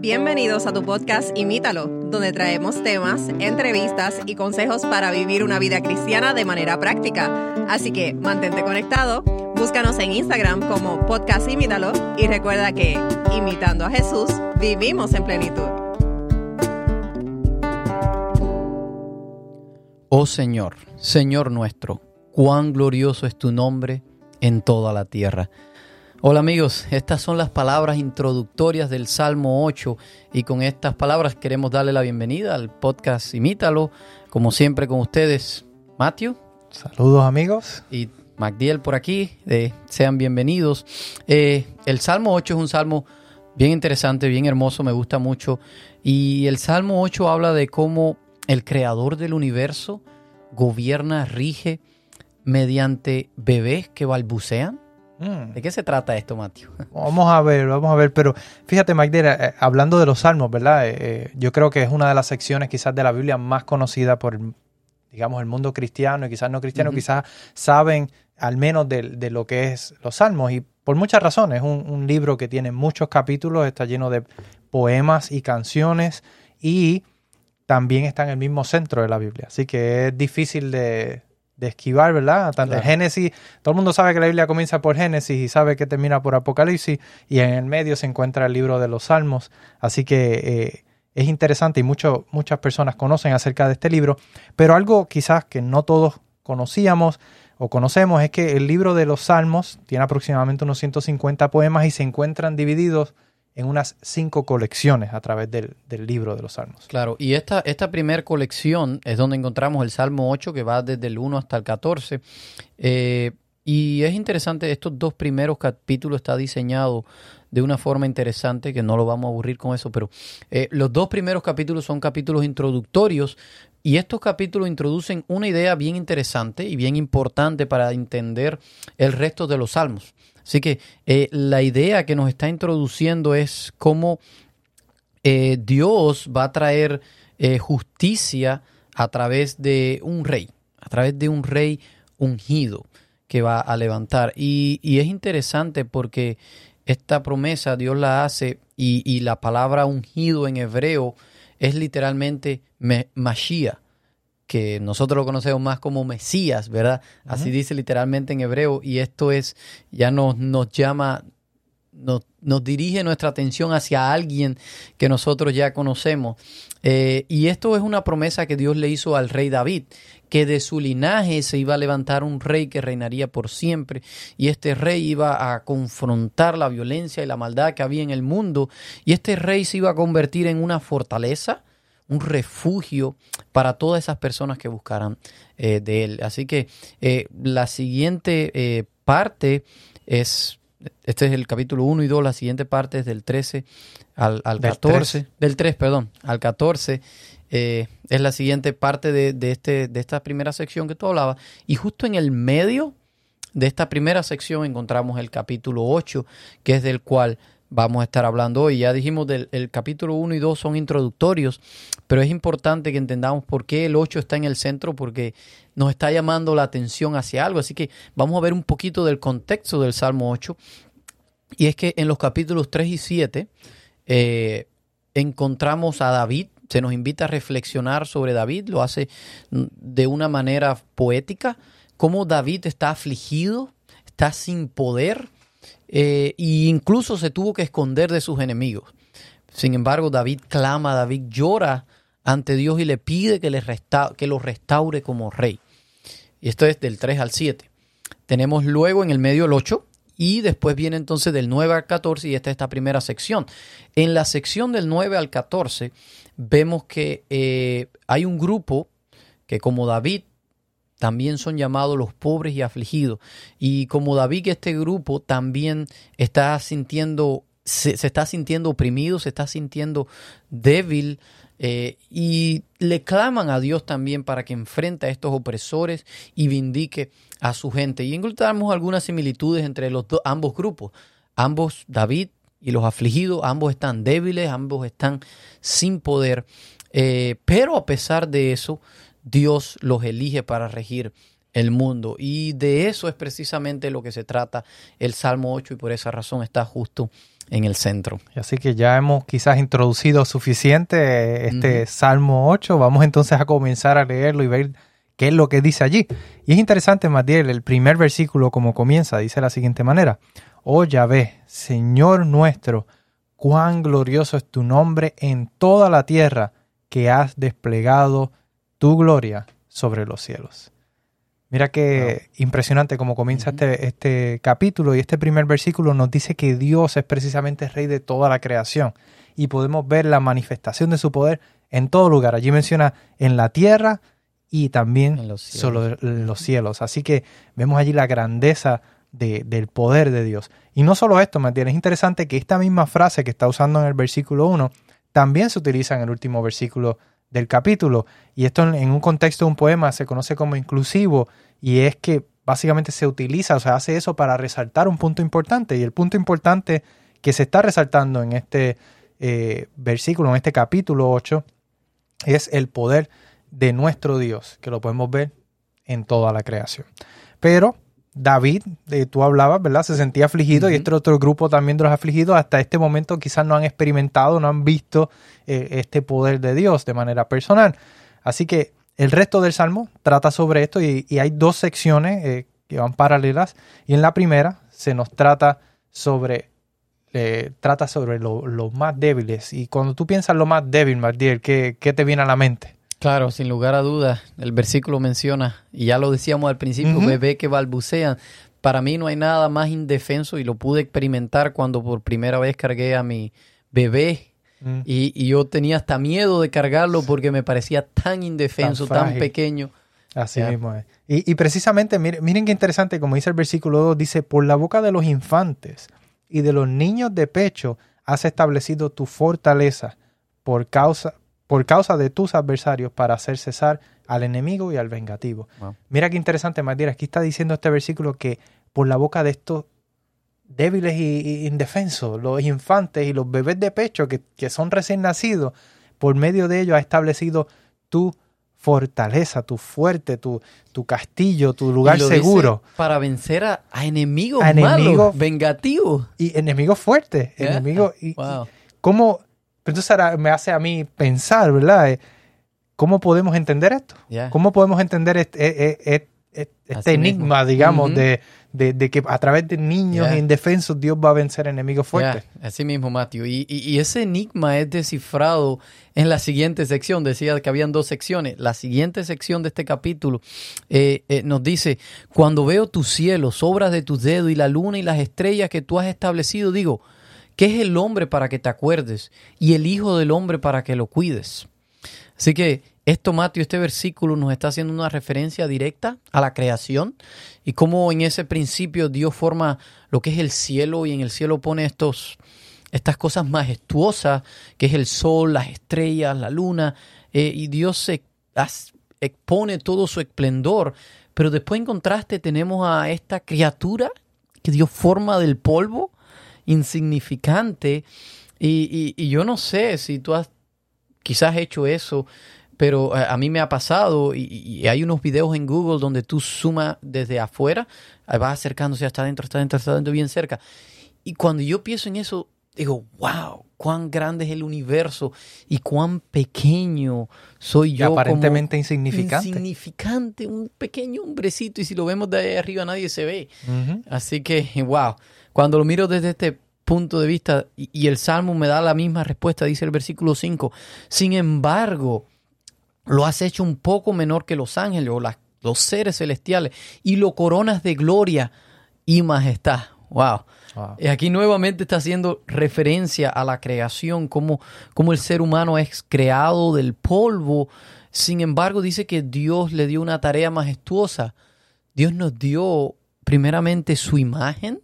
Bienvenidos a tu podcast Imítalo, donde traemos temas, entrevistas y consejos para vivir una vida cristiana de manera práctica. Así que mantente conectado, búscanos en Instagram como podcast Imítalo y recuerda que, imitando a Jesús, vivimos en plenitud. Oh Señor, Señor nuestro, cuán glorioso es tu nombre en toda la tierra. Hola amigos, estas son las palabras introductorias del Salmo 8 y con estas palabras queremos darle la bienvenida al podcast Imítalo, como siempre con ustedes, Matthew. Saludos amigos. Y Magdiel por aquí, eh, sean bienvenidos. Eh, el Salmo 8 es un salmo bien interesante, bien hermoso, me gusta mucho. Y el Salmo 8 habla de cómo el creador del universo gobierna, rige mediante bebés que balbucean Mm. ¿De qué se trata esto, Mateo? Vamos a ver, vamos a ver, pero fíjate, Magdera, eh, hablando de los salmos, ¿verdad? Eh, eh, yo creo que es una de las secciones quizás de la Biblia más conocida por, digamos, el mundo cristiano y quizás no cristiano, quizás saben al menos de, lo que es los salmos y por muchas razones. Es un, un libro que tiene muchos capítulos, está lleno de poemas y canciones y también está en el mismo centro de la Biblia. Así que es difícil de, de esquivar, ¿verdad? Tanto Génesis, todo el mundo sabe que la Biblia comienza por Génesis y sabe que termina por Apocalipsis y en el medio se encuentra el libro de los Salmos, así que eh, es interesante y mucho, muchas personas conocen acerca de este libro, pero algo quizás que no todos conocíamos o conocemos es que el libro de los Salmos tiene aproximadamente unos 150 poemas y se encuentran divididos en unas cinco colecciones a través del, libro de los Salmos. Claro, y esta, esta primera colección es donde encontramos el Salmo 8, que va desde el 1 hasta el 14. Eh, y es interesante, estos dos primeros capítulos está diseñado de una forma interesante, que no lo vamos a aburrir con eso, pero eh, los dos primeros capítulos son capítulos introductorios y estos capítulos introducen una idea bien interesante y bien importante para entender el resto de los salmos. Así que eh, la idea que nos está introduciendo es cómo eh, Dios va a traer eh, justicia a través de un rey, a través de un rey ungido que va a levantar. Y, es interesante porque esta promesa Dios la hace y, la palabra ungido en hebreo es literalmente Mashiach que nosotros lo conocemos más como Mesías, ¿verdad? Así dice literalmente en hebreo, y esto es, ya nos, nos llama, nos, nos, dirige nuestra atención hacia alguien que nosotros ya conocemos. Eh, y esto es una promesa que Dios le hizo al rey David, que de su linaje se iba a levantar un rey que reinaría por siempre, y este rey iba a confrontar la violencia y la maldad que había en el mundo, y este rey se iba a convertir en una fortaleza, un refugio para todas esas personas que buscaran eh, de él. Así que eh, la siguiente eh, parte es, este es el capítulo 1 y 2, la siguiente parte es del 13 al, 14, del 3, perdón, al 14. es la siguiente parte de, de, este, de esta primera sección que tú hablabas. Y justo en el medio de esta primera sección encontramos el capítulo 8, que es del cual vamos a estar hablando hoy. Ya dijimos del el capítulo 1 y 2 son introductorios, pero es importante que entendamos por qué el 8 está en el centro, porque nos está llamando la atención hacia algo. Así que vamos a ver un poquito del contexto del Salmo 8. Y es que en los capítulos 3 y 7 eh, encontramos a David, se nos invita a reflexionar sobre David, lo hace de una manera poética, cómo David está afligido, está sin poder, e incluso se tuvo que esconder de sus enemigos. Sin embargo, David clama, David llora ante Dios y le pide que, le que lo restaure como rey. Y esto es del 3 al 7. Tenemos luego en el medio el 8 y después viene entonces del 9 al 14 y esta es esta primera sección. En la sección del 9 al 14 vemos que eh, hay un grupo que como David también son llamados los pobres y afligidos. Y como David, este grupo también está sintiendo, se, está sintiendo oprimido, se está sintiendo débil. Eh, y le claman a Dios también para que enfrente a estos opresores y vindique a su gente. Y encontramos algunas similitudes entre los ambos grupos. Ambos, David y los afligidos, ambos están débiles, ambos están sin poder. Eh, pero a pesar de eso, Dios los elige para regir el mundo. Y de eso es precisamente lo que se trata el Salmo 8 y por esa razón está justo en el centro. Así que ya hemos quizás introducido suficiente este Salmo 8. Vamos entonces a comenzar a leerlo y ver qué es lo que dice allí. Y es interesante, Matiel, el primer versículo como comienza, dice de la siguiente manera. Oh Yahvé, Señor nuestro, cuán glorioso es tu nombre en toda la tierra que has desplegado tu gloria sobre los cielos. Mira qué impresionante como comienza este, este capítulo y este primer versículo nos dice que Dios es precisamente rey de toda la creación y podemos ver la manifestación de su poder en todo lugar. Allí menciona en la tierra y también en los cielos. Así que vemos allí la grandeza del poder de Dios. Y no solo esto, ¿me Es interesante que esta misma frase que está usando en el versículo 1 también se utiliza en el último versículo del capítulo. Y esto en, un contexto de un poema se conoce como inclusivo y es que básicamente se utiliza, o sea, hace eso para resaltar un punto importante. Y el punto importante que se está resaltando en este eh, versículo, en este capítulo 8, es el poder de nuestro Dios, que lo podemos ver en toda la creación. Pero David, de, tú hablabas, ¿verdad? Se sentía afligido y este otro grupo también de los afligidos hasta este momento quizás no han experimentado, no han visto eh, este poder de Dios de manera personal. Así que el resto del Salmo trata sobre esto y, hay dos secciones eh, que van paralelas y en la primera se nos trata sobre eh, trata sobre los más débiles y cuando tú piensas lo más débil, Martiel, ¿qué, ¿qué te viene a la mente? Claro, sin lugar a dudas, el versículo menciona, y ya lo decíamos al principio, bebé que balbucean. Para mí no hay nada más indefenso y lo pude experimentar cuando por primera vez cargué a mi bebé mm. y, yo tenía hasta miedo de cargarlo porque me parecía tan indefenso, tan, pequeño. Así mismo es. Y, precisamente, miren, miren qué interesante, como dice el versículo 2, dice, por la boca de los infantes y de los niños de pecho has establecido tu fortaleza por causa, por causa de tus adversarios para hacer cesar al enemigo y al vengativo. Mira qué interesante, Matías. Aquí está diciendo este versículo que por la boca de estos débiles e indefensos, los infantes y los bebés de pecho que, son recién nacidos, por medio de ellos ha establecido tu fortaleza, tu fuerte, tu, tu castillo, tu lugar seguro. Para vencer a, enemigos, malos, vengativos. Y enemigos fuertes. Enemigos. Y, ¿Cómo? Entonces ahora me hace a mí pensar, ¿verdad? Eh, ¿Cómo podemos entender esto? ¿Cómo podemos entender este, este, este enigma, digamos, de, que a través de niños indefensos Dios va a vencer enemigos fuertes? Así mismo, Matthew. Y, ese enigma es descifrado en la siguiente sección. Decía que habían dos secciones. La siguiente sección de este capítulo eh, nos dice, cuando veo tus cielos, obras de tus dedos y la luna y las estrellas que tú has establecido, digo, ¿Qué es el hombre para que te acuerdes? Y el Hijo del Hombre para que lo cuides. Así que esto, Mateo, este versículo nos está haciendo una referencia directa a la creación y cómo en ese principio Dios forma lo que es el cielo y en el cielo pone estos, estas cosas majestuosas, que es el sol, las estrellas, la luna, eh, y Dios se expone todo su esplendor. Pero después en contraste tenemos a esta criatura que Dios forma del polvo insignificante. Y, yo no sé si tú has quizás hecho eso, pero a, mí me ha pasado y, hay unos videos en Google donde tú sumas desde afuera, vas acercándose hasta adentro, hasta adentro, hasta adentro, bien cerca. Y cuando yo pienso en eso, digo, wow, cuán grande es el universo y cuán pequeño soy yo. aparentemente insignificante. Insignificante, un pequeño hombrecito y si lo vemos de ahí arriba nadie se ve. Así que, wow, cuando lo miro desde este punto de vista y, el Salmo me da la misma respuesta, dice el versículo 5, sin embargo, lo has hecho un poco menor que los ángeles o los seres celestiales y lo coronas de gloria y majestad. Wow. Y aquí nuevamente está haciendo referencia a la creación, como, como el ser humano es creado del polvo. Sin embargo, dice que Dios le dio una tarea majestuosa. Dios nos dio primeramente su imagen,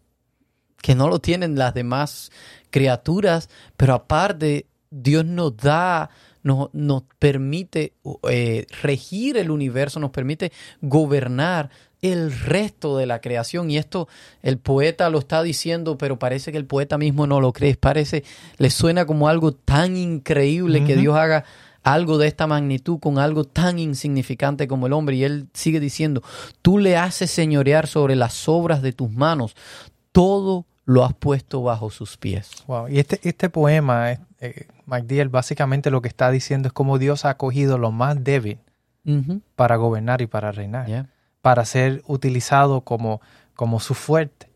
que no lo tienen las demás criaturas, pero aparte Dios nos da, nos, nos permite eh, regir el universo, nos permite gobernar el resto de la creación. Y esto el poeta lo está diciendo, pero parece que el poeta mismo no lo cree. Parece, le suena como algo tan increíble que Dios haga algo de esta magnitud con algo tan insignificante como el hombre. Y él sigue diciendo, tú le haces señorear sobre las obras de tus manos todo lo has puesto bajo sus pies. Wow. Y este, este poema, eh, MacDill, básicamente lo que está diciendo es cómo Dios ha acogido lo más débil para gobernar y para reinar, para ser utilizado como, como su fuerte.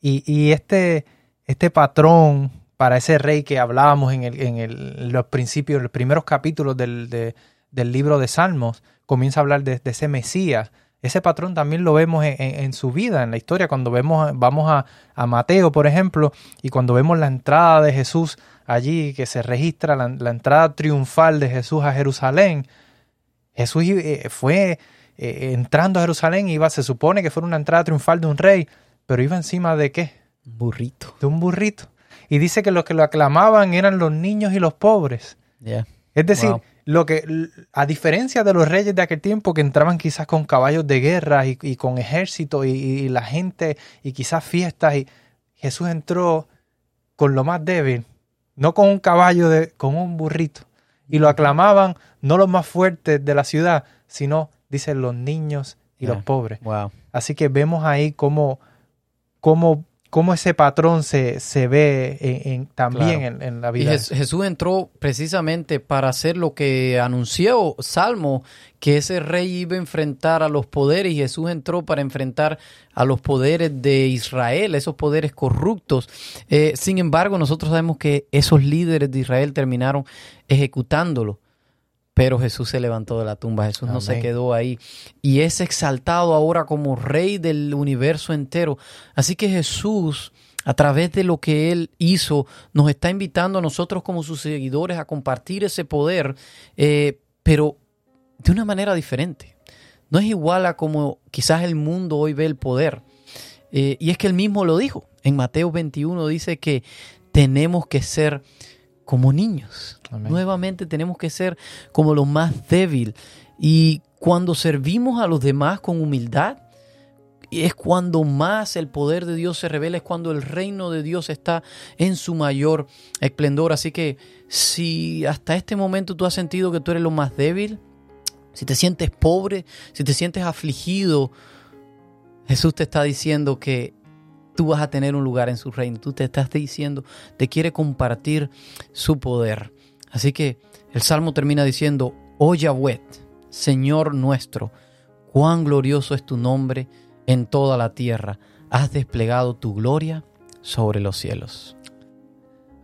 Y, y, este, este patrón para ese rey que hablábamos en, el, en el, los principios, los primeros capítulos del, del libro de Salmos, comienza a hablar de, ese Mesías. Ese patrón también lo vemos en, su vida, en la historia, cuando vemos, vamos a, a, Mateo, por ejemplo, y cuando vemos la entrada de Jesús allí, que se registra la, la entrada triunfal de Jesús a Jerusalén, Jesús eh, fue eh, entrando a Jerusalén, iba, se supone que fue una entrada triunfal de un rey, pero iba encima de qué? Un burrito. De un burrito. Y dice que los que lo aclamaban eran los niños y los pobres. Es decir, lo que, a diferencia de los reyes de aquel tiempo que entraban quizás con caballos de guerra y, con ejército y, la gente y quizás fiestas, y Jesús entró con lo más débil, no con un caballo, de, con un burrito. Y lo aclamaban no los más fuertes de la ciudad, sino, dicen, los niños y los pobres. Así que vemos ahí cómo, cómo cómo ese patrón se, se ve en, también en, la vida. Y Jesús entró precisamente para hacer lo que anunció Salmo, que ese rey iba a enfrentar a los poderes, y Jesús entró para enfrentar a los poderes de Israel, esos poderes corruptos. Eh, sin embargo, nosotros sabemos que esos líderes de Israel terminaron ejecutándolo. Pero Jesús se levantó de la tumba, Jesús no se quedó ahí y es exaltado ahora como rey del universo entero. Así que Jesús, a través de lo que Él hizo, nos está invitando a nosotros como sus seguidores a compartir ese poder, eh, pero de una manera diferente. No es igual a como quizás el mundo hoy ve el poder. Eh, y es que Él mismo lo dijo. En Mateo 21 dice que tenemos que ser como niños. Nuevamente tenemos que ser como lo más débil. Y cuando servimos a los demás con humildad, es cuando más el poder de Dios se revela, es cuando el reino de Dios está en su mayor esplendor. Así que si hasta este momento tú has sentido que tú eres lo más débil, si te sientes pobre, si te sientes afligido, Jesús te está diciendo que tú vas a tener un lugar en su reino. Tú te estás diciendo, te quiere compartir su poder. Así que el salmo termina diciendo, oh Yahweh, Señor nuestro, cuán glorioso es tu nombre en toda la tierra. Has desplegado tu gloria sobre los cielos.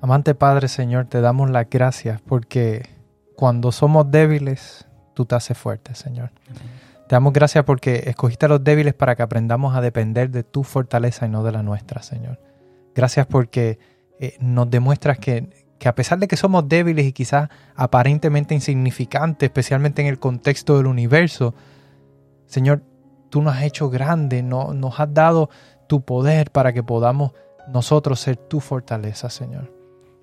Amante Padre, Señor, te damos las gracias porque cuando somos débiles, tú te haces fuerte, Señor. Te damos gracias porque escogiste a los débiles para que aprendamos a depender de tu fortaleza y no de la nuestra, Señor. Gracias porque eh, nos demuestras que, a pesar de que somos débiles y quizás aparentemente insignificantes, especialmente en el contexto del universo, Señor, tú nos has hecho grandes, no, nos has dado tu poder para que podamos nosotros ser tu fortaleza, Señor.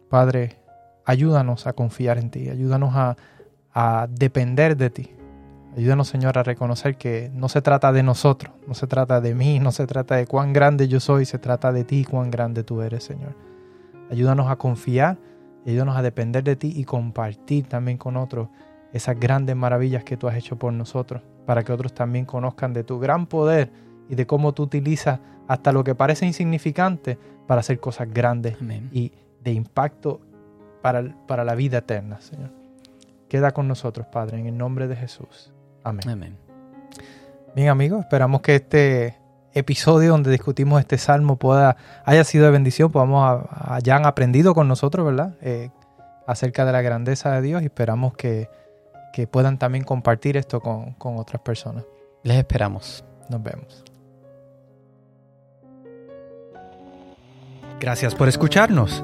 Padre, ayúdanos a confiar en ti, ayúdanos a, a depender de ti. Ayúdanos, Señor, a reconocer que no se trata de nosotros, no se trata de mí, no se trata de cuán grande yo soy, se trata de ti, cuán grande tú eres, Señor. Ayúdanos a confiar, ayúdanos a depender de ti y compartir también con otros esas grandes maravillas que tú has hecho por nosotros, para que otros también conozcan de tu gran poder y de cómo tú utilizas hasta lo que parece insignificante para hacer cosas grandes y de impacto para, para la vida eterna, Señor. Queda con nosotros, Padre, en el nombre de Jesús. Amén. Bien amigos, esperamos que este episodio donde discutimos este salmo pueda haya sido de bendición, podamos hayan aprendido con nosotros, ¿verdad? Eh, acerca de la grandeza de Dios y esperamos que, que puedan también compartir esto con, con otras personas. Les esperamos. Nos vemos. Gracias por escucharnos.